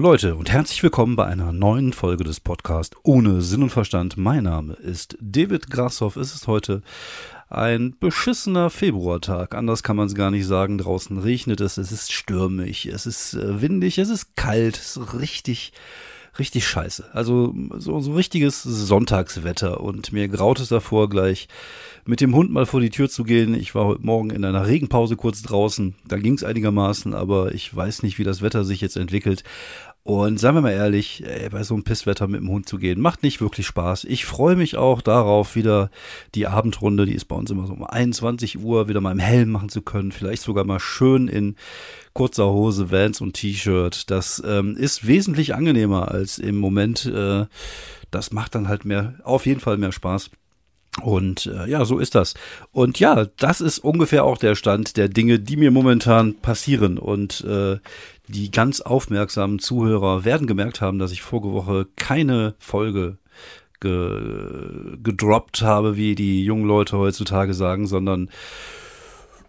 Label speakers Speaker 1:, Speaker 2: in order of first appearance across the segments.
Speaker 1: Hallo Leute und herzlich willkommen bei einer neuen Folge des Podcasts ohne Sinn und Verstand. Mein Name ist David Grashoff. Es ist heute ein beschissener Februartag. Anders kann man es gar nicht sagen. Draußen regnet es, es ist stürmig, es ist äh, windig, es ist kalt, es ist richtig richtig scheiße. Also so, so richtiges Sonntagswetter und mir graut es davor gleich mit dem Hund mal vor die Tür zu gehen. Ich war heute Morgen in einer Regenpause kurz draußen. Da ging es einigermaßen, aber ich weiß nicht, wie das Wetter sich jetzt entwickelt. Und seien wir mal ehrlich, ey, bei so einem Pisswetter mit dem Hund zu gehen, macht nicht wirklich Spaß. Ich freue mich auch darauf, wieder die Abendrunde, die ist bei uns immer so um 21 Uhr, wieder mal im Helm machen zu können. Vielleicht sogar mal schön in kurzer Hose, Vans und T-Shirt. Das ähm, ist wesentlich angenehmer als im Moment. Äh, das macht dann halt mehr, auf jeden Fall mehr Spaß. Und äh, ja, so ist das. Und ja, das ist ungefähr auch der Stand der Dinge, die mir momentan passieren. Und äh, die ganz aufmerksamen Zuhörer werden gemerkt haben, dass ich vorige Woche keine Folge ge gedroppt habe, wie die jungen Leute heutzutage sagen, sondern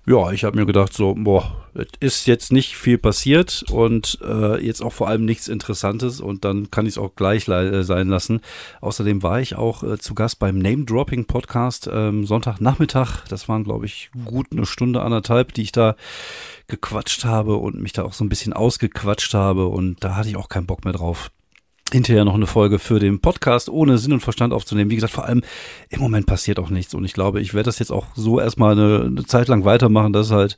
Speaker 1: ja, ich habe mir gedacht, so, boah, es ist jetzt nicht viel passiert und äh, jetzt auch vor allem nichts Interessantes und dann kann ich es auch gleich äh, sein lassen. Außerdem war ich auch äh, zu Gast beim Name Dropping Podcast ähm, Sonntagnachmittag. Das waren, glaube ich, gut eine Stunde, anderthalb, die ich da gequatscht habe und mich da auch so ein bisschen ausgequatscht habe und da hatte ich auch keinen Bock mehr drauf hinterher noch eine Folge für den Podcast ohne Sinn und Verstand aufzunehmen. Wie gesagt, vor allem im Moment passiert auch nichts und ich glaube, ich werde das jetzt auch so erstmal eine, eine Zeit lang weitermachen, dass halt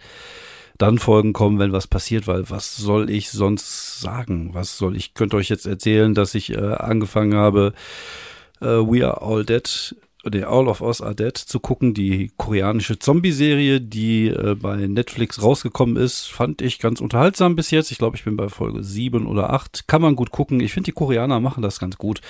Speaker 1: dann Folgen kommen, wenn was passiert, weil was soll ich sonst sagen? Was soll ich, könnt euch jetzt erzählen, dass ich äh, angefangen habe, äh, We Are All Dead The All of Us Are Dead zu gucken, die koreanische Zombie-Serie, die äh, bei Netflix rausgekommen ist, fand ich ganz unterhaltsam bis jetzt. Ich glaube, ich bin bei Folge sieben oder acht. Kann man gut gucken. Ich finde, die Koreaner machen das ganz gut.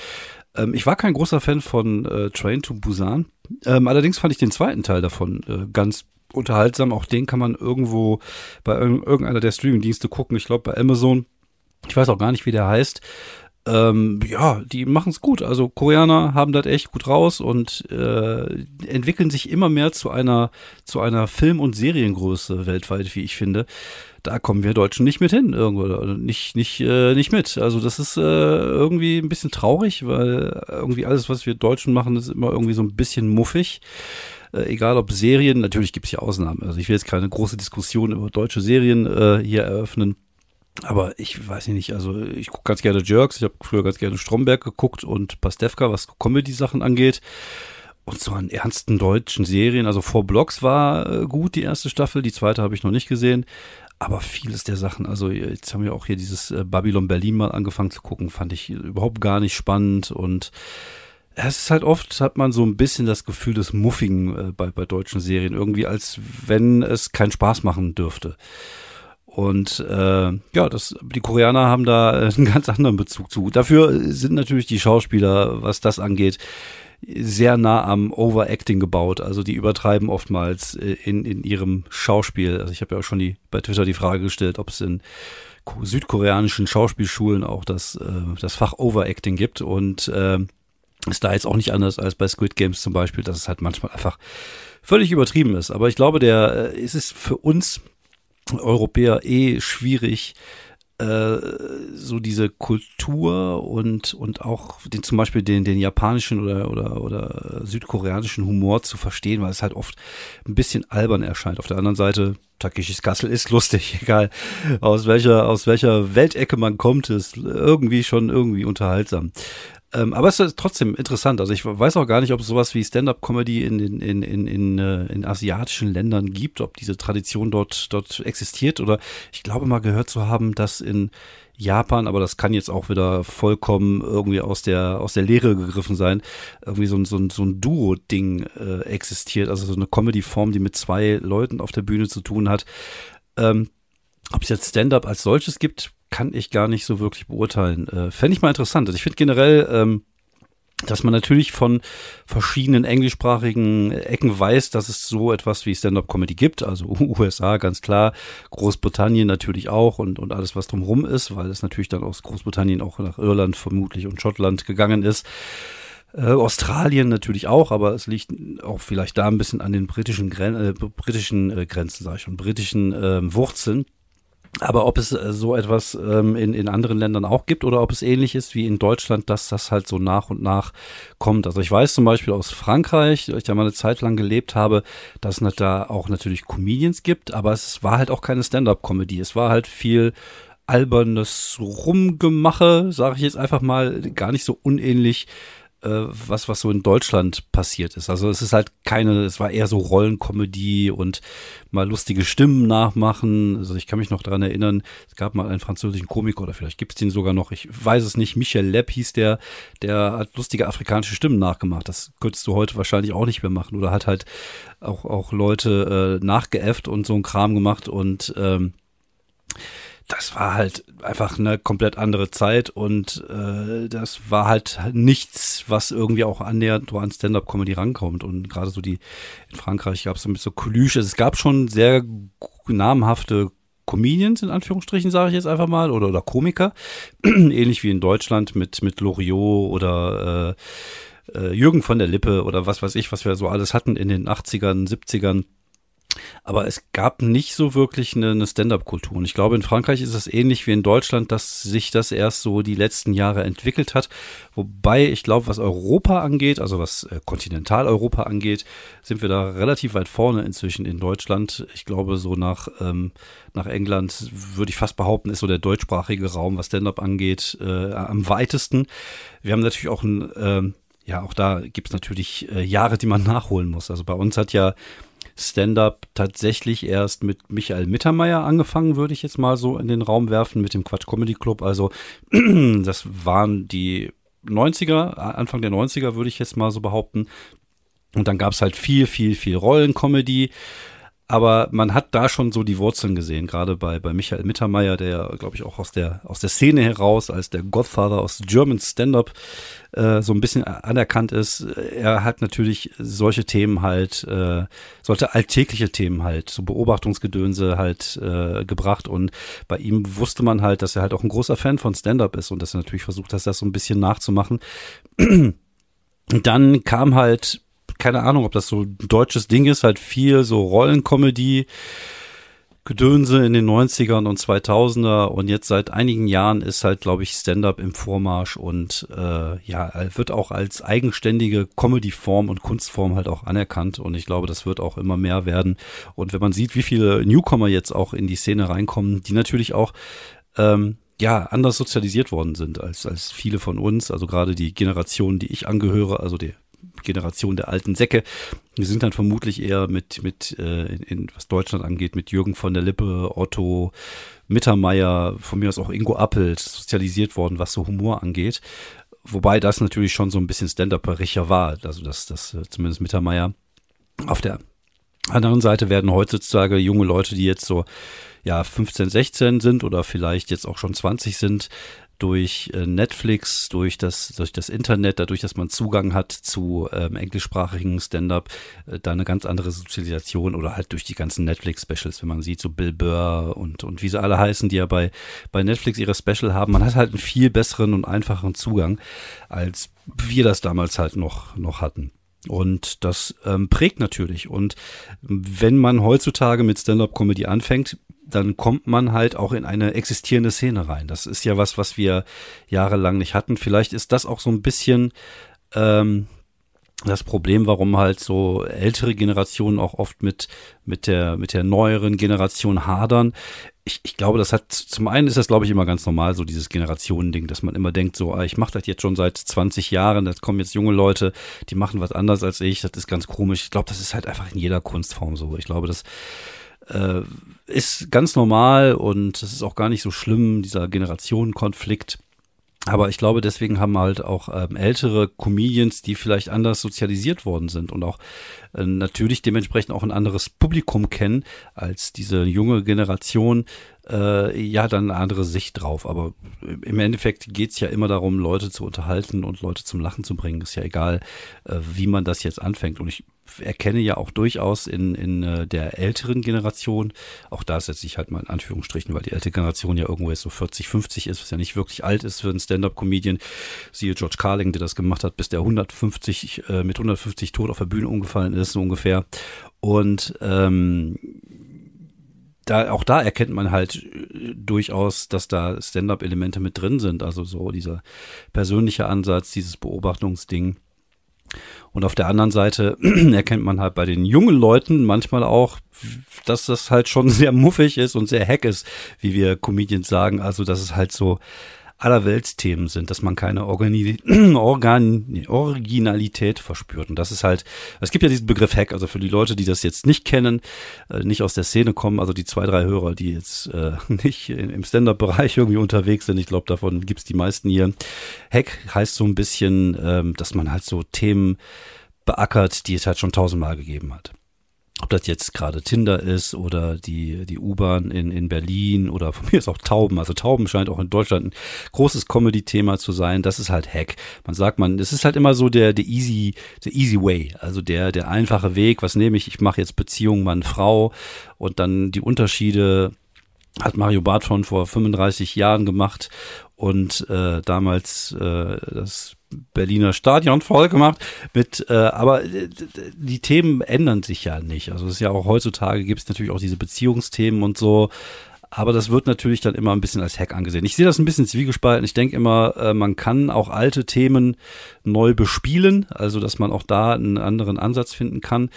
Speaker 1: Ähm, ich war kein großer Fan von äh, Train to Busan. Ähm, allerdings fand ich den zweiten Teil davon äh, ganz unterhaltsam. Auch den kann man irgendwo bei irgendeiner der Streaming-Dienste gucken. Ich glaube, bei Amazon. Ich weiß auch gar nicht, wie der heißt ähm, ja, die machen es gut. Also Koreaner haben das echt gut raus und äh, entwickeln sich immer mehr zu einer zu einer Film- und Seriengröße weltweit, wie ich finde. Da kommen wir Deutschen nicht mit hin, irgendwo nicht nicht äh, nicht mit. Also das ist äh, irgendwie ein bisschen traurig, weil irgendwie alles, was wir Deutschen machen, ist immer irgendwie so ein bisschen muffig äh, egal ob Serien, natürlich gibt es ja Ausnahmen. Also ich will jetzt keine große Diskussion über deutsche Serien äh, hier eröffnen. Aber ich weiß nicht, also ich gucke ganz gerne Jerks, ich habe früher ganz gerne Stromberg geguckt und Pastewka, was Comedy-Sachen angeht. Und so an ernsten deutschen Serien, also Four Blocks war äh, gut, die erste Staffel, die zweite habe ich noch nicht gesehen. Aber vieles der Sachen, also jetzt haben wir auch hier dieses äh, Babylon Berlin mal angefangen zu gucken, fand ich überhaupt gar nicht spannend und es ist halt oft, hat man so ein bisschen das Gefühl des Muffigen äh, bei, bei deutschen Serien, irgendwie als wenn es keinen Spaß machen dürfte. Und äh, ja, das, die Koreaner haben da einen ganz anderen Bezug zu. Dafür sind natürlich die Schauspieler, was das angeht, sehr nah am Overacting gebaut. Also die übertreiben oftmals äh, in, in ihrem Schauspiel. Also ich habe ja auch schon die, bei Twitter die Frage gestellt, ob es in südkoreanischen Schauspielschulen auch das, äh, das Fach Overacting gibt. Und äh, ist da jetzt auch nicht anders als bei Squid Games zum Beispiel, dass es halt manchmal einfach völlig übertrieben ist. Aber ich glaube, der äh, ist es für uns Europäer eh schwierig, äh, so diese Kultur und, und auch den, zum Beispiel den, den japanischen oder, oder, oder südkoreanischen Humor zu verstehen, weil es halt oft ein bisschen albern erscheint. Auf der anderen Seite, Takeshis Castle ist lustig, egal aus welcher, aus welcher Weltecke man kommt, ist irgendwie schon irgendwie unterhaltsam. Ähm, aber es ist trotzdem interessant. Also ich weiß auch gar nicht, ob es sowas wie Stand-up-Comedy in, in, in, in, in, äh, in asiatischen Ländern gibt, ob diese Tradition dort, dort existiert. Oder ich glaube mal gehört zu haben, dass in Japan, aber das kann jetzt auch wieder vollkommen irgendwie aus der, aus der Lehre gegriffen sein, irgendwie so ein, so ein, so ein Duo-Ding äh, existiert. Also so eine Comedy-Form, die mit zwei Leuten auf der Bühne zu tun hat. Ähm, ob es jetzt Stand-up als solches gibt, kann ich gar nicht so wirklich beurteilen. Äh, Fände ich mal interessant. Also ich finde generell, ähm, dass man natürlich von verschiedenen englischsprachigen Ecken weiß, dass es so etwas wie Stand-up-Comedy gibt. Also USA ganz klar, Großbritannien natürlich auch und, und alles, was drumherum ist, weil es natürlich dann aus Großbritannien auch nach Irland vermutlich und Schottland gegangen ist. Äh, Australien natürlich auch, aber es liegt auch vielleicht da ein bisschen an den britischen, Gren äh, britischen äh, Grenzen, sage ich schon, britischen äh, Wurzeln. Aber ob es äh, so etwas ähm, in, in anderen Ländern auch gibt oder ob es ähnlich ist wie in Deutschland, dass das halt so nach und nach kommt. Also ich weiß zum Beispiel aus Frankreich, ich da mal eine Zeit lang gelebt habe, dass es da auch natürlich Comedians gibt, aber es war halt auch keine Stand-up-Comedy. Es war halt viel albernes Rumgemache, sage ich jetzt einfach mal, gar nicht so unähnlich äh, was, was so in Deutschland passiert ist. Also es ist halt keine, es war eher so Rollenkomödie und mal lustige Stimmen nachmachen. Also ich kann mich noch daran erinnern, es gab mal einen französischen Komiker oder vielleicht gibt es den sogar noch, ich weiß es nicht, Michel Lepp hieß der, der hat lustige afrikanische Stimmen nachgemacht. Das könntest du heute wahrscheinlich auch nicht mehr machen. Oder hat halt auch, auch Leute äh, nachgeäfft und so ein Kram gemacht und ähm, das war halt einfach eine komplett andere Zeit und äh, das war halt nichts, was irgendwie auch annähernd an Stand-up-Comedy rankommt. Und gerade so die in Frankreich gab es so mit so Coluche. Es gab schon sehr namhafte Comedians in Anführungsstrichen, sage ich jetzt einfach mal, oder, oder Komiker, ähnlich wie in Deutschland mit, mit Loriot oder äh, äh, Jürgen von der Lippe oder was weiß ich, was wir so alles hatten in den 80ern, 70ern aber es gab nicht so wirklich eine, eine Stand-up-Kultur. Und ich glaube, in Frankreich ist es ähnlich wie in Deutschland, dass sich das erst so die letzten Jahre entwickelt hat. Wobei ich glaube, was Europa angeht, also was äh, Kontinentaleuropa angeht, sind wir da relativ weit vorne inzwischen in Deutschland. Ich glaube, so nach, ähm, nach England würde ich fast behaupten, ist so der deutschsprachige Raum, was Stand-up angeht, äh, am weitesten. Wir haben natürlich auch ein, äh, ja, auch da gibt es natürlich äh, Jahre, die man nachholen muss. Also bei uns hat ja Stand-up tatsächlich erst mit Michael Mittermeier angefangen, würde ich jetzt mal so in den Raum werfen, mit dem Quatsch Comedy Club. Also das waren die 90er, Anfang der 90er würde ich jetzt mal so behaupten. Und dann gab es halt viel, viel, viel Rollencomedy. Aber man hat da schon so die Wurzeln gesehen, gerade bei, bei Michael Mittermeier, der, glaube ich, auch aus der, aus der Szene heraus, als der Godfather aus German Stand-Up äh, so ein bisschen anerkannt ist. Er hat natürlich solche Themen halt, äh, solche alltägliche Themen halt, so Beobachtungsgedönse halt äh, gebracht. Und bei ihm wusste man halt, dass er halt auch ein großer Fan von Stand-Up ist und dass er natürlich versucht hat, das so ein bisschen nachzumachen. Und dann kam halt keine Ahnung, ob das so ein deutsches Ding ist, halt viel so Rollenkomödie, Gedönse in den 90ern und 2000er und jetzt seit einigen Jahren ist halt, glaube ich, Stand-up im Vormarsch und äh, ja, wird auch als eigenständige Comedy-Form und Kunstform halt auch anerkannt und ich glaube, das wird auch immer mehr werden. Und wenn man sieht, wie viele Newcomer jetzt auch in die Szene reinkommen, die natürlich auch ähm, ja, anders sozialisiert worden sind als, als viele von uns. Also gerade die Generation, die ich angehöre, also die Generation der alten Säcke. Wir sind dann vermutlich eher mit, mit äh, in, in, was Deutschland angeht, mit Jürgen von der Lippe, Otto, Mittermeier, von mir aus auch Ingo Appelt sozialisiert worden, was so Humor angeht. Wobei das natürlich schon so ein bisschen Stand-Up-Richer war, also dass das äh, zumindest Mittermeier auf der anderen Seite werden heutzutage junge Leute, die jetzt so ja 15, 16 sind oder vielleicht jetzt auch schon 20 sind, durch äh, Netflix, durch das, durch das Internet, dadurch, dass man Zugang hat zu ähm, englischsprachigen Stand-up, äh, da eine ganz andere Sozialisation oder halt durch die ganzen Netflix-Specials, wenn man sieht, so Bill Burr und, und wie sie alle heißen, die ja bei, bei Netflix ihre Special haben. Man hat halt einen viel besseren und einfacheren Zugang, als wir das damals halt noch, noch hatten. Und das ähm, prägt natürlich. Und wenn man heutzutage mit Stand-up-Comedy anfängt, dann kommt man halt auch in eine existierende Szene rein. Das ist ja was, was wir jahrelang nicht hatten. Vielleicht ist das auch so ein bisschen ähm, das Problem, warum halt so ältere Generationen auch oft mit, mit der, mit der neueren Generation hadern. Ich, ich glaube, das hat, zum einen ist das, glaube ich, immer ganz normal, so dieses Generationending, dass man immer denkt, so, ah, ich mache das jetzt schon seit 20 Jahren, da kommen jetzt junge Leute, die machen was anders als ich, das ist ganz komisch. Ich glaube, das ist halt einfach in jeder Kunstform so. Ich glaube, das äh, ist ganz normal und es ist auch gar nicht so schlimm, dieser Generationenkonflikt. Aber ich glaube, deswegen haben halt auch ähm, ältere Comedians, die vielleicht anders sozialisiert worden sind und auch äh, natürlich dementsprechend auch ein anderes Publikum kennen als diese junge Generation, äh, ja, dann eine andere Sicht drauf. Aber im Endeffekt geht's ja immer darum, Leute zu unterhalten und Leute zum Lachen zu bringen. Ist ja egal, äh, wie man das jetzt anfängt. Und ich erkenne ja auch durchaus in, in äh, der älteren Generation, auch da setze ich halt mal in Anführungsstrichen, weil die ältere Generation ja irgendwo jetzt so 40, 50 ist, was ja nicht wirklich alt ist für einen Stand-Up-Comedian. Siehe George Carling, der das gemacht hat, bis der 150, äh, mit 150 tot auf der Bühne umgefallen ist, so ungefähr. Und ähm, da, auch da erkennt man halt äh, durchaus, dass da Stand-up-Elemente mit drin sind. Also so dieser persönliche Ansatz, dieses Beobachtungsding. Und auf der anderen Seite erkennt man halt bei den jungen Leuten manchmal auch, dass das halt schon sehr muffig ist und sehr hack ist, wie wir Comedians sagen. Also, dass es halt so Allerweltsthemen sind, dass man keine Organi Organ Originalität verspürt. Und das ist halt, es gibt ja diesen Begriff Hack, also für die Leute, die das jetzt nicht kennen, äh, nicht aus der Szene kommen, also die zwei, drei Hörer, die jetzt äh, nicht im Stand-up-Bereich irgendwie unterwegs sind, ich glaube, davon gibt's die meisten hier. Hack heißt so ein bisschen, ähm, dass man halt so Themen beackert, die es halt schon tausendmal gegeben hat ob das jetzt gerade Tinder ist oder die, die U-Bahn in, in Berlin oder von mir ist auch Tauben. Also Tauben scheint auch in Deutschland ein großes Comedy-Thema zu sein. Das ist halt Hack. Man sagt man, es ist halt immer so der, der easy, der easy way. Also der, der einfache Weg. Was nehme ich? Ich mache jetzt Beziehung Mann-Frau und dann die Unterschiede hat Mario Barth schon vor 35 Jahren gemacht und äh, damals äh, das Berliner Stadion voll gemacht mit, äh, aber äh, die Themen ändern sich ja nicht. Also es ist ja auch heutzutage gibt es natürlich auch diese Beziehungsthemen und so. Aber das wird natürlich dann immer ein bisschen als Hack angesehen. Ich sehe das ein bisschen zwiegespalten. Ich denke immer, äh, man kann auch alte Themen neu bespielen, also dass man auch da einen anderen Ansatz finden kann.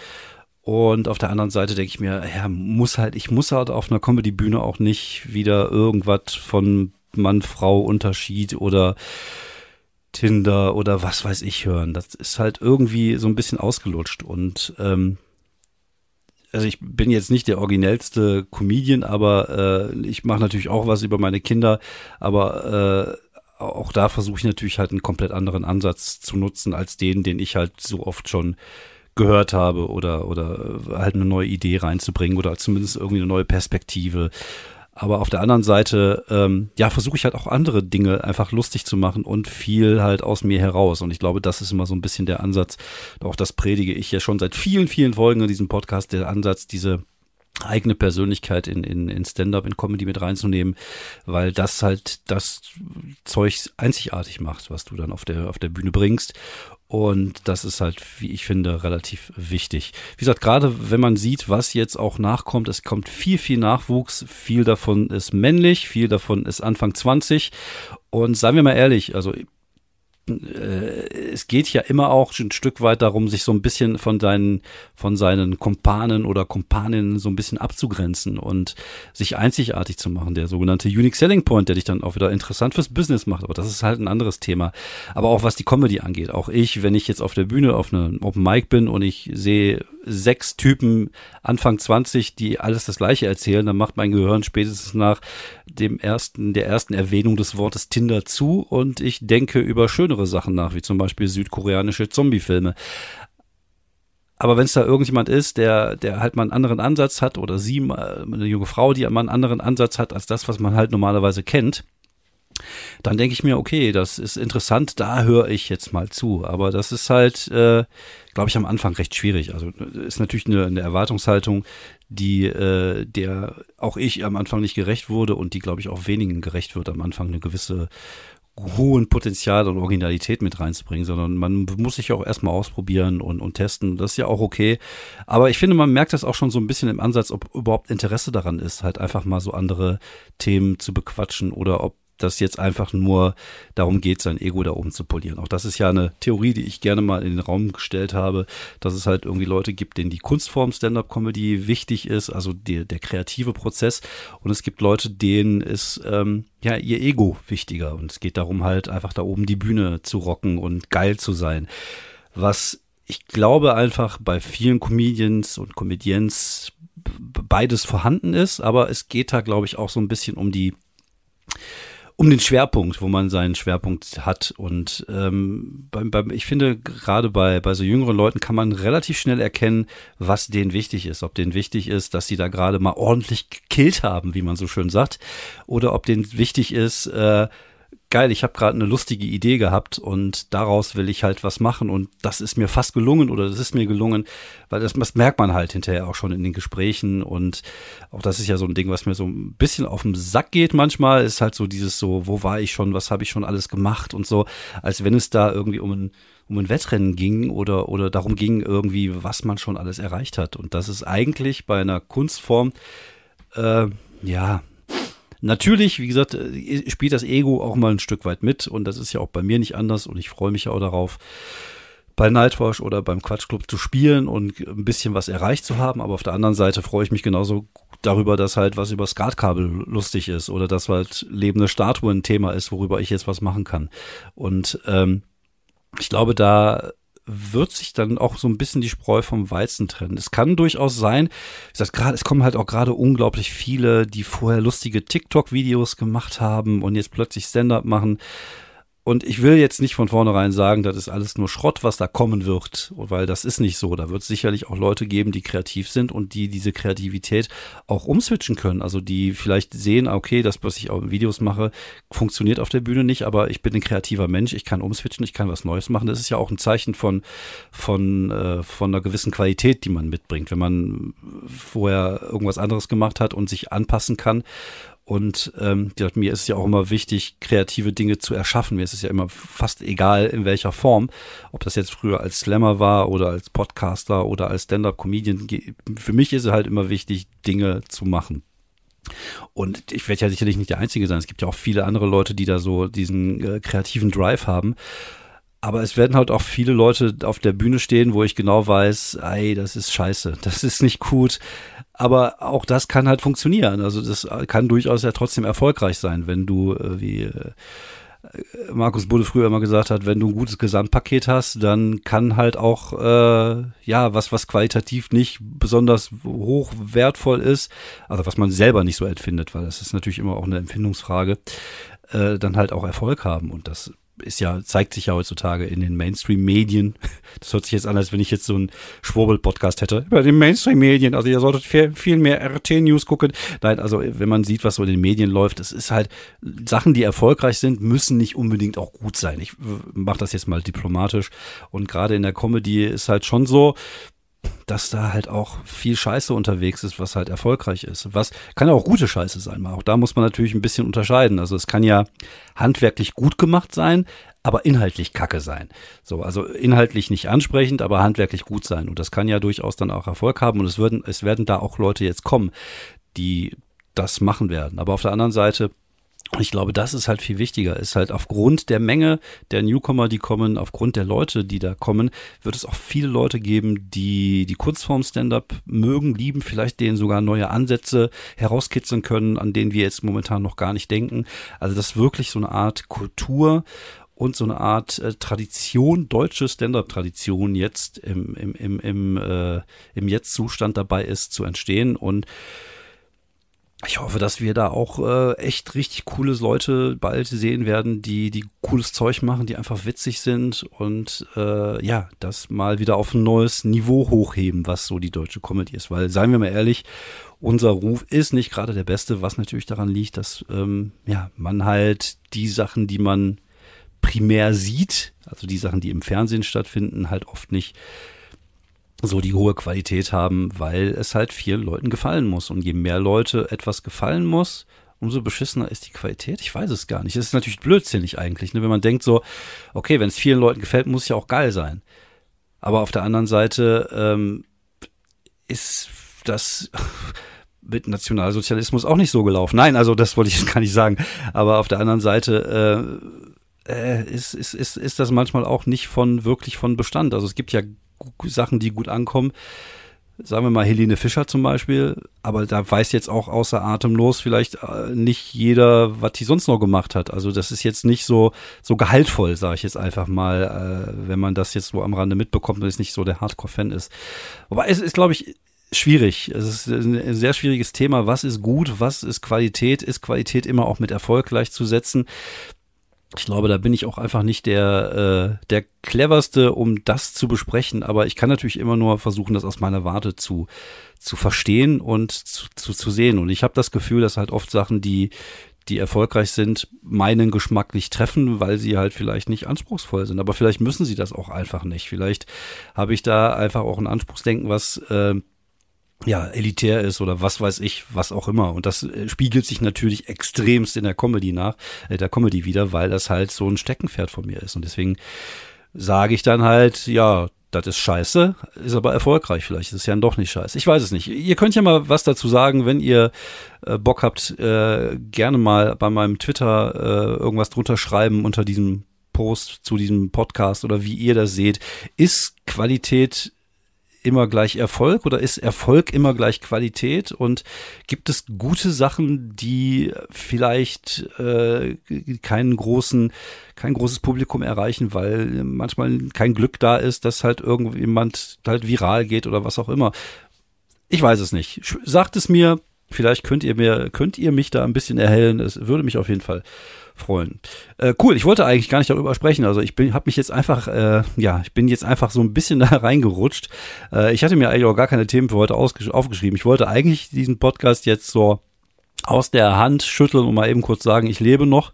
Speaker 1: Und auf der anderen Seite denke ich mir, ja, muss halt, ich muss halt auf einer Comedy-Bühne auch nicht wieder irgendwas von Mann-Frau-Unterschied oder Tinder oder was weiß ich hören. Das ist halt irgendwie so ein bisschen ausgelutscht und ähm, also ich bin jetzt nicht der originellste Comedian, aber äh, ich mache natürlich auch was über meine Kinder, aber äh, auch da versuche ich natürlich halt einen komplett anderen Ansatz zu nutzen als den, den ich halt so oft schon gehört habe oder oder halt eine neue Idee reinzubringen oder zumindest irgendwie eine neue Perspektive. Aber auf der anderen Seite, ähm, ja, versuche ich halt auch andere Dinge einfach lustig zu machen und viel halt aus mir heraus. Und ich glaube, das ist immer so ein bisschen der Ansatz. Auch das predige ich ja schon seit vielen, vielen Folgen in diesem Podcast, der Ansatz, diese eigene Persönlichkeit in, in, in Stand-up, in Comedy mit reinzunehmen, weil das halt das Zeug einzigartig macht, was du dann auf der, auf der Bühne bringst. Und das ist halt, wie ich finde, relativ wichtig. Wie gesagt, gerade wenn man sieht, was jetzt auch nachkommt, es kommt viel, viel Nachwuchs. Viel davon ist männlich, viel davon ist Anfang 20. Und seien wir mal ehrlich, also es geht ja immer auch ein Stück weit darum, sich so ein bisschen von seinen, von seinen Kumpanen oder Kumpaninnen so ein bisschen abzugrenzen und sich einzigartig zu machen. Der sogenannte Unique Selling Point, der dich dann auch wieder interessant fürs Business macht. Aber das ist halt ein anderes Thema. Aber auch was die Comedy angeht. Auch ich, wenn ich jetzt auf der Bühne auf einem Open Mic bin und ich sehe sechs Typen Anfang 20, die alles das Gleiche erzählen, dann macht mein Gehirn spätestens nach dem ersten, der ersten Erwähnung des Wortes Tinder zu und ich denke über schönere Sachen nach, wie zum Beispiel südkoreanische Zombie-Filme. Aber wenn es da irgendjemand ist, der, der halt mal einen anderen Ansatz hat oder sie, eine junge Frau, die mal einen anderen Ansatz hat als das, was man halt normalerweise kennt, dann denke ich mir, okay, das ist interessant, da höre ich jetzt mal zu. Aber das ist halt, äh, glaube ich, am Anfang recht schwierig. Also ist natürlich eine, eine Erwartungshaltung, die äh, der auch ich am Anfang nicht gerecht wurde und die, glaube ich, auch wenigen gerecht wird, am Anfang eine gewisse hohen Potenzial und Originalität mit reinzubringen, sondern man muss sich auch erstmal ausprobieren und, und testen. Das ist ja auch okay. Aber ich finde, man merkt das auch schon so ein bisschen im Ansatz, ob überhaupt Interesse daran ist, halt einfach mal so andere Themen zu bequatschen oder ob das jetzt einfach nur darum geht, sein Ego da oben zu polieren. Auch das ist ja eine Theorie, die ich gerne mal in den Raum gestellt habe, dass es halt irgendwie Leute gibt, denen die Kunstform Stand-up-Comedy wichtig ist, also die, der kreative Prozess. Und es gibt Leute, denen ist ähm, ja ihr Ego wichtiger. Und es geht darum halt einfach da oben die Bühne zu rocken und geil zu sein. Was ich glaube einfach bei vielen Comedians und Comedians beides vorhanden ist, aber es geht da, glaube ich, auch so ein bisschen um die um den Schwerpunkt, wo man seinen Schwerpunkt hat. Und ähm, beim, beim, ich finde, gerade bei, bei so jüngeren Leuten kann man relativ schnell erkennen, was denen wichtig ist. Ob denen wichtig ist, dass sie da gerade mal ordentlich gekillt haben, wie man so schön sagt, oder ob denen wichtig ist, äh, geil, ich habe gerade eine lustige Idee gehabt und daraus will ich halt was machen und das ist mir fast gelungen oder das ist mir gelungen, weil das, das merkt man halt hinterher auch schon in den Gesprächen und auch das ist ja so ein Ding, was mir so ein bisschen auf den Sack geht manchmal, ist halt so dieses so, wo war ich schon, was habe ich schon alles gemacht und so, als wenn es da irgendwie um ein um ein Wettrennen ging oder, oder darum ging irgendwie, was man schon alles erreicht hat. Und das ist eigentlich bei einer Kunstform äh, ja, Natürlich, wie gesagt, äh, spielt das Ego auch mal ein Stück weit mit und das ist ja auch bei mir nicht anders und ich freue mich auch darauf, bei Nightwash oder beim Quatschclub zu spielen und ein bisschen was erreicht zu haben. Aber auf der anderen Seite freue ich mich genauso darüber, dass halt was über Skatkabel lustig ist oder dass halt lebende Statuen ein Thema ist, worüber ich jetzt was machen kann. Und ähm, ich glaube, da wird sich dann auch so ein bisschen die Spreu vom Weizen trennen. Es kann durchaus sein, wie gesagt, gerade, es kommen halt auch gerade unglaublich viele, die vorher lustige TikTok-Videos gemacht haben und jetzt plötzlich Stand-up machen. Und ich will jetzt nicht von vornherein sagen, das ist alles nur Schrott, was da kommen wird, weil das ist nicht so. Da wird es sicherlich auch Leute geben, die kreativ sind und die diese Kreativität auch umswitchen können. Also die vielleicht sehen, okay, das, was ich auch in Videos mache, funktioniert auf der Bühne nicht, aber ich bin ein kreativer Mensch, ich kann umswitchen, ich kann was Neues machen. Das ist ja auch ein Zeichen von, von, äh, von einer gewissen Qualität, die man mitbringt. Wenn man vorher irgendwas anderes gemacht hat und sich anpassen kann und ähm, mir ist es ja auch immer wichtig, kreative Dinge zu erschaffen. Mir ist es ja immer fast egal, in welcher Form. Ob das jetzt früher als Slammer war oder als Podcaster oder als Stand-up-Comedian. Für mich ist es halt immer wichtig, Dinge zu machen. Und ich werde ja sicherlich nicht der Einzige sein. Es gibt ja auch viele andere Leute, die da so diesen äh, kreativen Drive haben. Aber es werden halt auch viele Leute auf der Bühne stehen, wo ich genau weiß, ey, das ist scheiße, das ist nicht gut. Aber auch das kann halt funktionieren. Also das kann durchaus ja trotzdem erfolgreich sein, wenn du, äh, wie äh, Markus Budde früher immer gesagt hat, wenn du ein gutes Gesamtpaket hast, dann kann halt auch äh, ja was was qualitativ nicht besonders hoch wertvoll ist, also was man selber nicht so empfindet, weil das ist natürlich immer auch eine Empfindungsfrage, äh, dann halt auch Erfolg haben und das ist ja, zeigt sich ja heutzutage in den Mainstream-Medien. Das hört sich jetzt an, als wenn ich jetzt so einen Schwurbel-Podcast hätte. Über den Mainstream-Medien. Also ihr solltet viel, viel mehr RT-News gucken. Nein, also wenn man sieht, was so in den Medien läuft, es ist halt, Sachen, die erfolgreich sind, müssen nicht unbedingt auch gut sein. Ich mache das jetzt mal diplomatisch. Und gerade in der Comedy ist halt schon so, dass da halt auch viel Scheiße unterwegs ist, was halt erfolgreich ist. Was kann ja auch gute Scheiße sein. Auch da muss man natürlich ein bisschen unterscheiden. Also es kann ja handwerklich gut gemacht sein, aber inhaltlich kacke sein. So, also inhaltlich nicht ansprechend, aber handwerklich gut sein. Und das kann ja durchaus dann auch Erfolg haben. Und es würden, es werden da auch Leute jetzt kommen, die das machen werden. Aber auf der anderen Seite ich glaube, das ist halt viel wichtiger. Ist halt aufgrund der Menge der Newcomer, die kommen, aufgrund der Leute, die da kommen, wird es auch viele Leute geben, die die Kunstform Stand-up mögen, lieben, vielleicht denen sogar neue Ansätze herauskitzeln können, an denen wir jetzt momentan noch gar nicht denken. Also das ist wirklich so eine Art Kultur und so eine Art äh, Tradition, deutsche Stand-up-Tradition jetzt im, im, im, im, äh, im Jetzt-Zustand dabei ist zu entstehen und ich hoffe, dass wir da auch äh, echt richtig coole Leute bald sehen werden, die die cooles Zeug machen, die einfach witzig sind und äh, ja, das mal wieder auf ein neues Niveau hochheben, was so die deutsche Comedy ist. Weil, seien wir mal ehrlich, unser Ruf ist nicht gerade der beste, was natürlich daran liegt, dass ähm, ja man halt die Sachen, die man primär sieht, also die Sachen, die im Fernsehen stattfinden, halt oft nicht so die hohe Qualität haben, weil es halt vielen Leuten gefallen muss. Und je mehr Leute etwas gefallen muss, umso beschissener ist die Qualität. Ich weiß es gar nicht. Das ist natürlich blödsinnig eigentlich, ne? wenn man denkt so, okay, wenn es vielen Leuten gefällt, muss es ja auch geil sein. Aber auf der anderen Seite ähm, ist das mit Nationalsozialismus auch nicht so gelaufen. Nein, also das wollte ich jetzt gar nicht sagen. Aber auf der anderen Seite äh, äh, ist, ist, ist, ist das manchmal auch nicht von wirklich von Bestand. Also es gibt ja Sachen, die gut ankommen. Sagen wir mal Helene Fischer zum Beispiel, aber da weiß jetzt auch außer Atemlos vielleicht äh, nicht jeder, was die sonst noch gemacht hat. Also das ist jetzt nicht so so gehaltvoll, sage ich jetzt einfach mal, äh, wenn man das jetzt so am Rande mitbekommt und es nicht so der Hardcore-Fan ist. Aber es ist, glaube ich, schwierig. Es ist ein sehr schwieriges Thema. Was ist gut? Was ist Qualität? Ist Qualität immer auch mit Erfolg gleichzusetzen? Ich glaube, da bin ich auch einfach nicht der, äh, der cleverste, um das zu besprechen. Aber ich kann natürlich immer nur versuchen, das aus meiner Warte zu, zu verstehen und zu, zu, zu sehen. Und ich habe das Gefühl, dass halt oft Sachen, die, die erfolgreich sind, meinen Geschmack nicht treffen, weil sie halt vielleicht nicht anspruchsvoll sind. Aber vielleicht müssen sie das auch einfach nicht. Vielleicht habe ich da einfach auch ein Anspruchsdenken, was äh, ja, elitär ist oder was weiß ich, was auch immer. Und das äh, spiegelt sich natürlich extremst in der Comedy nach, äh, der Comedy wieder, weil das halt so ein Steckenpferd von mir ist. Und deswegen sage ich dann halt, ja, das ist scheiße, ist aber erfolgreich. Vielleicht ist es ja doch nicht scheiße. Ich weiß es nicht. Ihr könnt ja mal was dazu sagen, wenn ihr äh, Bock habt, äh, gerne mal bei meinem Twitter äh, irgendwas drunter schreiben unter diesem Post zu diesem Podcast oder wie ihr das seht. Ist Qualität immer gleich Erfolg oder ist Erfolg immer gleich Qualität? Und gibt es gute Sachen, die vielleicht äh, keinen großen, kein großes Publikum erreichen, weil manchmal kein Glück da ist, dass halt irgendjemand halt viral geht oder was auch immer? Ich weiß es nicht. Sagt es mir. Vielleicht könnt ihr mir, könnt ihr mich da ein bisschen erhellen. Es würde mich auf jeden Fall freuen. Äh, cool, ich wollte eigentlich gar nicht darüber sprechen. Also ich bin, habe mich jetzt einfach, äh, ja, ich bin jetzt einfach so ein bisschen da reingerutscht. Äh, ich hatte mir eigentlich auch gar keine Themen für heute aufgeschrieben. Ich wollte eigentlich diesen Podcast jetzt so aus der Hand schütteln und mal eben kurz sagen, ich lebe noch.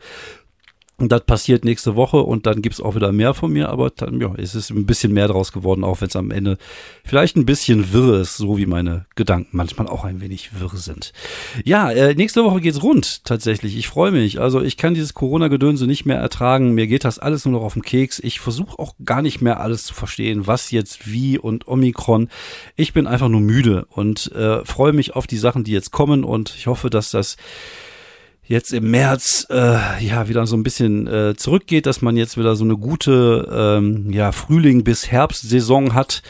Speaker 1: Und das passiert nächste Woche und dann gibt's auch wieder mehr von mir, aber dann ja, es ist ein bisschen mehr draus geworden, auch wenn es am Ende vielleicht ein bisschen wirr ist, so wie meine Gedanken manchmal auch ein wenig wirr sind. Ja, äh, nächste Woche geht's rund tatsächlich. Ich freue mich. Also ich kann dieses Corona-Gedönse nicht mehr ertragen. Mir geht das alles nur noch auf den Keks. Ich versuche auch gar nicht mehr alles zu verstehen, was jetzt wie und Omikron. Ich bin einfach nur müde und äh, freue mich auf die Sachen, die jetzt kommen und ich hoffe, dass das jetzt im März äh, ja wieder so ein bisschen äh, zurückgeht, dass man jetzt wieder so eine gute ähm, ja Frühling bis Herbstsaison hat,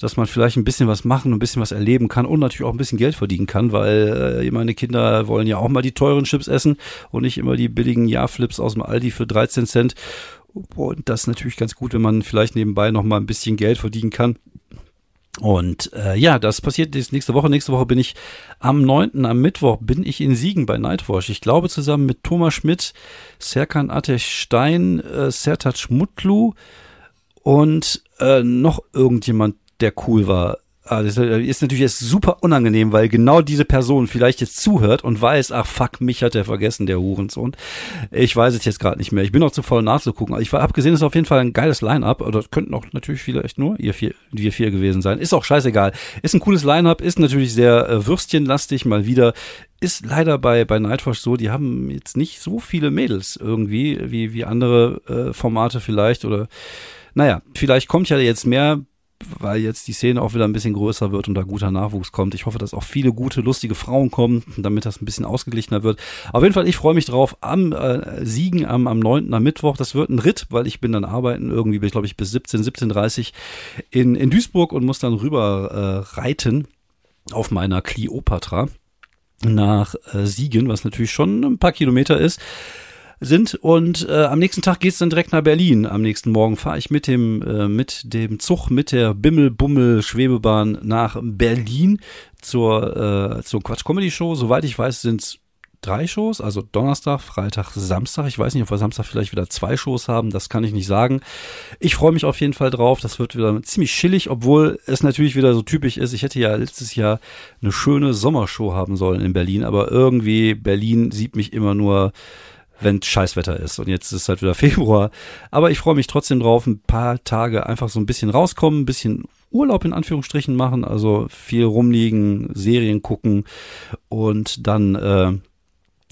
Speaker 1: dass man vielleicht ein bisschen was machen, ein bisschen was erleben kann und natürlich auch ein bisschen Geld verdienen kann, weil äh, meine Kinder wollen ja auch mal die teuren Chips essen und nicht immer die billigen Ja-Flips aus dem Aldi für 13 Cent. Und das ist natürlich ganz gut, wenn man vielleicht nebenbei noch mal ein bisschen Geld verdienen kann. Und äh, ja, das passiert nächste Woche. Nächste Woche bin ich am 9., am Mittwoch, bin ich in Siegen bei Nightwatch. Ich glaube zusammen mit Thomas Schmidt, Serkan Ateş Stein, äh, Sertac Mutlu und äh, noch irgendjemand, der cool war. Das ist natürlich jetzt super unangenehm, weil genau diese Person vielleicht jetzt zuhört und weiß, ach fuck, mich hat er vergessen, der Hurensohn. Ich weiß es jetzt gerade nicht mehr. Ich bin auch zu voll nachzugucken. Ich habe gesehen, es ist auf jeden Fall ein geiles Line-Up. Oder könnten auch natürlich vielleicht nur ihr vier, wir vier gewesen sein. Ist auch scheißegal. Ist ein cooles Line-Up, ist natürlich sehr äh, würstchenlastig mal wieder. Ist leider bei, bei Nightwatch so, die haben jetzt nicht so viele Mädels irgendwie, wie, wie andere äh, Formate vielleicht oder naja, vielleicht kommt ja jetzt mehr weil jetzt die Szene auch wieder ein bisschen größer wird und da guter Nachwuchs kommt. Ich hoffe, dass auch viele gute, lustige Frauen kommen, damit das ein bisschen ausgeglichener wird. Auf jeden Fall, ich freue mich drauf am äh, Siegen am, am 9. am Mittwoch. Das wird ein Ritt, weil ich bin dann arbeiten, irgendwie bin ich glaube ich bis 17, 17.30 in, in Duisburg und muss dann rüber äh, reiten auf meiner Cleopatra nach äh, Siegen, was natürlich schon ein paar Kilometer ist sind. Und äh, am nächsten Tag geht's dann direkt nach Berlin. Am nächsten Morgen fahre ich mit dem, äh, mit dem Zug, mit der Bimmel-Bummel-Schwebebahn nach Berlin zur, äh, zur Quatsch Comedy Show. Soweit ich weiß, sind's drei Shows, also Donnerstag, Freitag, Samstag. Ich weiß nicht, ob wir Samstag vielleicht wieder zwei Shows haben, das kann ich nicht sagen. Ich freue mich auf jeden Fall drauf. Das wird wieder ziemlich chillig, obwohl es natürlich wieder so typisch ist. Ich hätte ja letztes Jahr eine schöne Sommershow haben sollen in Berlin, aber irgendwie Berlin sieht mich immer nur wenn Scheißwetter ist. Und jetzt ist halt wieder Februar. Aber ich freue mich trotzdem drauf, ein paar Tage einfach so ein bisschen rauskommen, ein bisschen Urlaub in Anführungsstrichen machen, also viel rumliegen, Serien gucken und dann äh,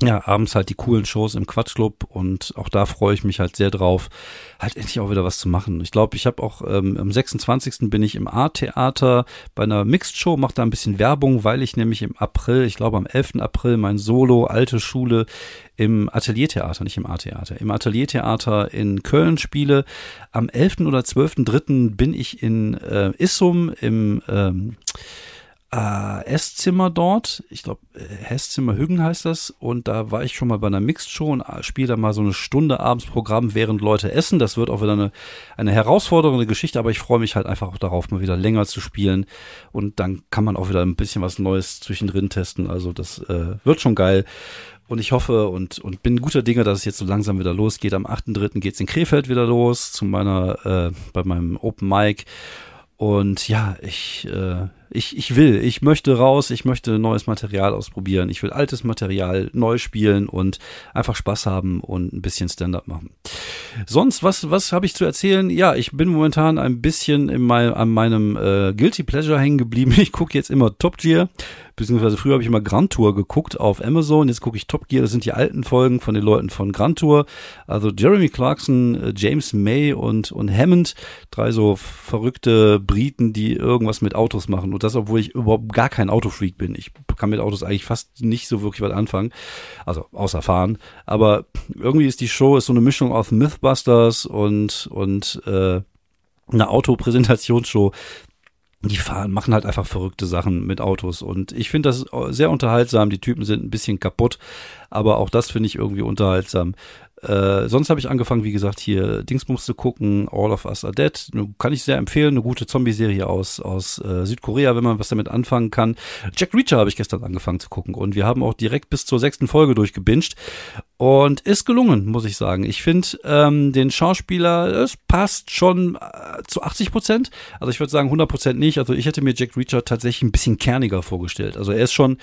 Speaker 1: ja, abends halt die coolen Shows im Quatschclub und auch da freue ich mich halt sehr drauf, halt endlich auch wieder was zu machen. Ich glaube, ich habe auch ähm, am 26. bin ich im A-Theater bei einer Mixed-Show, mache da ein bisschen Werbung, weil ich nämlich im April, ich glaube am 11. April mein Solo Alte Schule im Ateliertheater, nicht im A-Theater, im Ateliertheater in Köln spiele. Am 11. oder 12.3. bin ich in äh, Issum im ähm, äh, Esszimmer dort. Ich glaube, äh, Esszimmer Hüggen heißt das. Und da war ich schon mal bei einer Mixed-Show und äh, spiele da mal so eine Stunde abends Programm, während Leute essen. Das wird auch wieder eine, eine herausfordernde Geschichte, aber ich freue mich halt einfach auch darauf, mal wieder länger zu spielen. Und dann kann man auch wieder ein bisschen was Neues zwischendrin testen. Also das äh, wird schon geil. Und ich hoffe und, und bin guter Dinge, dass es jetzt so langsam wieder losgeht. Am 8.3. geht's in Krefeld wieder los, zu meiner, äh, bei meinem Open Mic. Und ja, ich, äh, ich, ich will, ich möchte raus, ich möchte neues Material ausprobieren, ich will altes Material neu spielen und einfach Spaß haben und ein bisschen Stand-up machen. Sonst, was, was habe ich zu erzählen? Ja, ich bin momentan ein bisschen in mein, an meinem äh, Guilty Pleasure hängen geblieben. Ich gucke jetzt immer Top Gear beziehungsweise früher habe ich immer Grand Tour geguckt auf Amazon, jetzt gucke ich Top Gear, das sind die alten Folgen von den Leuten von Grand Tour, also Jeremy Clarkson, äh, James May und, und Hammond, drei so verrückte Briten, die irgendwas mit Autos machen und das, obwohl ich überhaupt gar kein Autofreak bin. Ich kann mit Autos eigentlich fast nicht so wirklich was anfangen, also außer fahren, aber irgendwie ist die Show ist so eine Mischung aus Mythbusters und, und äh, eine Autopräsentationsshow. Die fahren, machen halt einfach verrückte Sachen mit Autos. Und ich finde das sehr unterhaltsam. Die Typen sind ein bisschen kaputt, aber auch das finde ich irgendwie unterhaltsam. Äh, sonst habe ich angefangen, wie gesagt, hier Dingsbums zu gucken, All of Us Are Dead. Kann ich sehr empfehlen, eine gute Zombie-Serie aus, aus äh, Südkorea, wenn man was damit anfangen kann. Jack Reacher habe ich gestern angefangen zu gucken und wir haben auch direkt bis zur sechsten Folge durchgebinged und ist gelungen, muss ich sagen. Ich finde ähm, den Schauspieler, es passt schon äh, zu 80 Prozent. Also ich würde sagen 100 Prozent nicht. Also ich hätte mir Jack Reacher tatsächlich ein bisschen kerniger vorgestellt. Also er ist schon,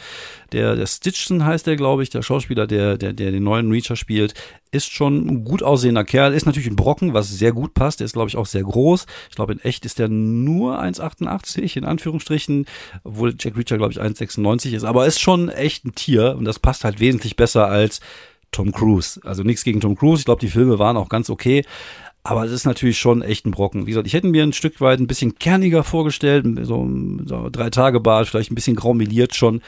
Speaker 1: der, der Stitchson heißt der, glaube ich, der Schauspieler, der, der, der den neuen Reacher spielt, ist schon ein gut aussehender Kerl, ist natürlich ein Brocken, was sehr gut passt. Der ist, glaube ich, auch sehr groß. Ich glaube, in echt ist der nur 1,88 in Anführungsstrichen, obwohl Jack Reacher, glaube ich, 1,96 ist. Aber ist schon echt ein Tier und das passt halt wesentlich besser als Tom Cruise. Also nichts gegen Tom Cruise. Ich glaube, die Filme waren auch ganz okay. Aber es ist natürlich schon echt ein Brocken. Wie gesagt, ich hätte mir ein Stück weit ein bisschen kerniger vorgestellt, so, so drei Tage Bart, vielleicht ein bisschen graumeliert schon.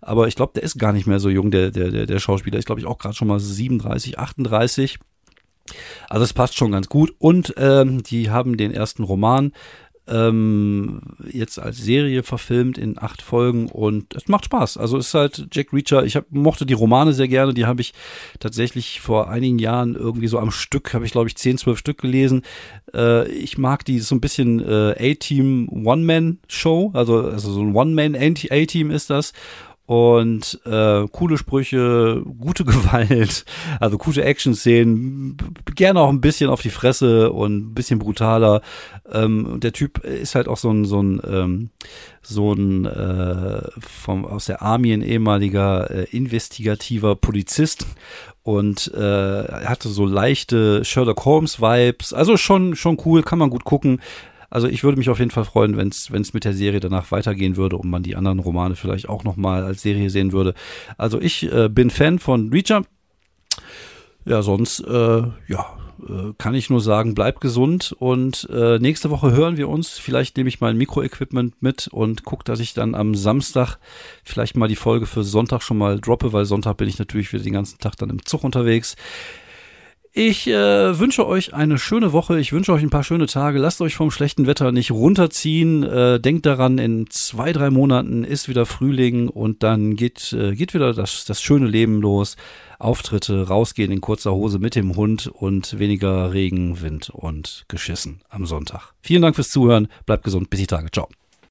Speaker 1: Aber ich glaube, der ist gar nicht mehr so jung, der, der, der, der Schauspieler. Ich glaube, ich auch gerade schon mal 37, 38. Also es passt schon ganz gut. Und ähm, die haben den ersten Roman ähm, jetzt als Serie verfilmt in acht Folgen und es macht Spaß. Also ist halt Jack Reacher. Ich hab, mochte die Romane sehr gerne. Die habe ich tatsächlich vor einigen Jahren irgendwie so am Stück, habe ich glaube ich zehn, zwölf Stück gelesen. Äh, ich mag die so ein bisschen äh, A-Team One-Man-Show. Also, also so ein One-Man-A-Team ist das und äh, coole Sprüche, gute Gewalt, also gute Action-Szenen, gerne auch ein bisschen auf die Fresse und ein bisschen brutaler. Ähm, der Typ ist halt auch so ein so ein ähm, so ein äh, vom aus der Army ein ehemaliger äh, investigativer Polizist und äh, er hatte so leichte Sherlock Holmes Vibes, also schon schon cool, kann man gut gucken. Also ich würde mich auf jeden Fall freuen, wenn es mit der Serie danach weitergehen würde und man die anderen Romane vielleicht auch nochmal als Serie sehen würde. Also ich äh, bin Fan von Reacher. Ja, sonst, äh, ja, äh, kann ich nur sagen, bleib gesund und äh, nächste Woche hören wir uns. Vielleicht nehme ich mein Mikroequipment mit und gucke, dass ich dann am Samstag vielleicht mal die Folge für Sonntag schon mal droppe, weil Sonntag bin ich natürlich wieder den ganzen Tag dann im Zug unterwegs. Ich äh, wünsche euch eine schöne Woche. Ich wünsche euch ein paar schöne Tage. Lasst euch vom schlechten Wetter nicht runterziehen. Äh, denkt daran, in zwei, drei Monaten ist wieder Frühling und dann geht, äh, geht wieder das, das schöne Leben los. Auftritte, rausgehen in kurzer Hose mit dem Hund und weniger Regen, Wind und Geschissen am Sonntag. Vielen Dank fürs Zuhören. Bleibt gesund. Bis die Tage. Ciao.